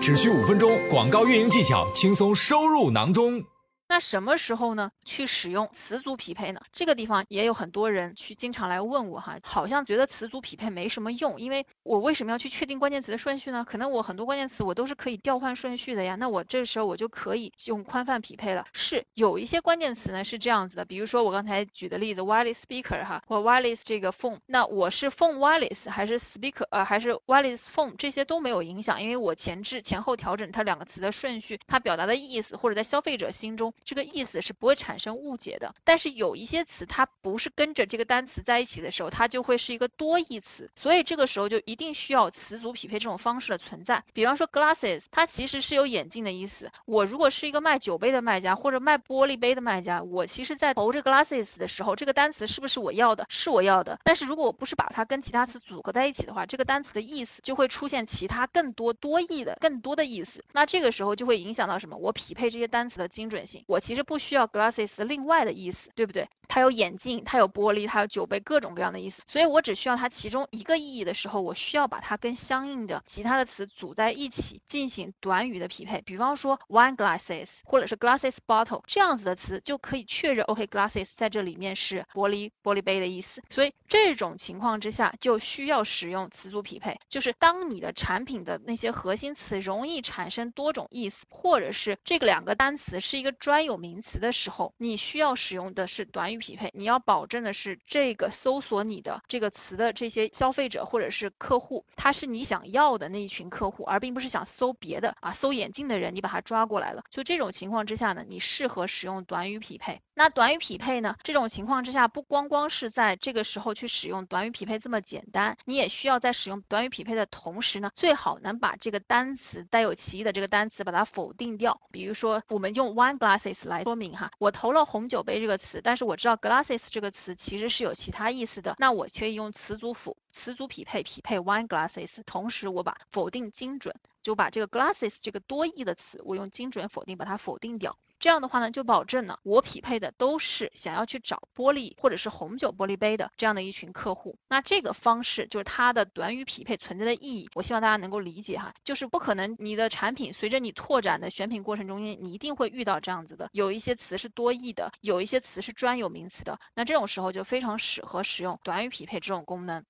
只需五分钟，广告运营技巧轻松收入囊中。那什么时候呢？去使用词组匹配呢？这个地方也有很多人去经常来问我哈，好像觉得词组匹配没什么用，因为我为什么要去确定关键词的顺序呢？可能我很多关键词我都是可以调换顺序的呀，那我这时候我就可以用宽泛匹配了。是有一些关键词呢是这样子的，比如说我刚才举的例子，wireless speaker 哈，或 wireless 这个 phone，那我是 phone wireless 还是 speaker 呃还是 wireless phone，这些都没有影响，因为我前置前后调整它两个词的顺序，它表达的意思或者在消费者心中。这个意思是不会产生误解的，但是有一些词它不是跟着这个单词在一起的时候，它就会是一个多义词，所以这个时候就一定需要词组匹配这种方式的存在。比方说 glasses，它其实是有眼镜的意思。我如果是一个卖酒杯的卖家或者卖玻璃杯的卖家，我其实在投这 glasses 的时候，这个单词是不是我要的？是我要的。但是如果我不是把它跟其他词组合在一起的话，这个单词的意思就会出现其他更多多义的更多的意思。那这个时候就会影响到什么？我匹配这些单词的精准性。我其实。不需要 glasses 的另外的意思，对不对？它有眼镜，它有玻璃，它有酒杯，各种各样的意思。所以我只需要它其中一个意义的时候，我需要把它跟相应的其他的词组在一起进行短语的匹配。比方说 wine glasses 或者是 glasses bottle 这样子的词就可以确认，OK，glasses 在这里面是玻璃玻璃杯的意思。所以这种情况之下就需要使用词组匹配，就是当你的产品的那些核心词容易产生多种意思，或者是这个两个单词是一个专有名。词的时候，你需要使用的是短语匹配。你要保证的是，这个搜索你的这个词的这些消费者或者是客户，他是你想要的那一群客户，而并不是想搜别的啊，搜眼镜的人，你把他抓过来了。就这种情况之下呢，你适合使用短语匹配。那短语匹配呢？这种情况之下，不光光是在这个时候去使用短语匹配这么简单，你也需要在使用短语匹配的同时呢，最好能把这个单词带有歧义的这个单词把它否定掉。比如说，我们用 wine glasses 来说明哈，我投了红酒杯这个词，但是我知道 glasses 这个词其实是有其他意思的，那我可以用词组辅词组匹配匹配 wine glasses，同时我把否定精准，就把这个 glasses 这个多义的词，我用精准否定把它否定掉。这样的话呢，就保证了我匹配的都是想要去找玻璃或者是红酒玻璃杯的这样的一群客户。那这个方式就是它的短语匹配存在的意义，我希望大家能够理解哈，就是不可能你的产品随着你拓展的选品过程中间，你一定会遇到这样子的，有一些词是多义的，有一些词是专有名词的，那这种时候就非常适合使用短语匹配这种功能。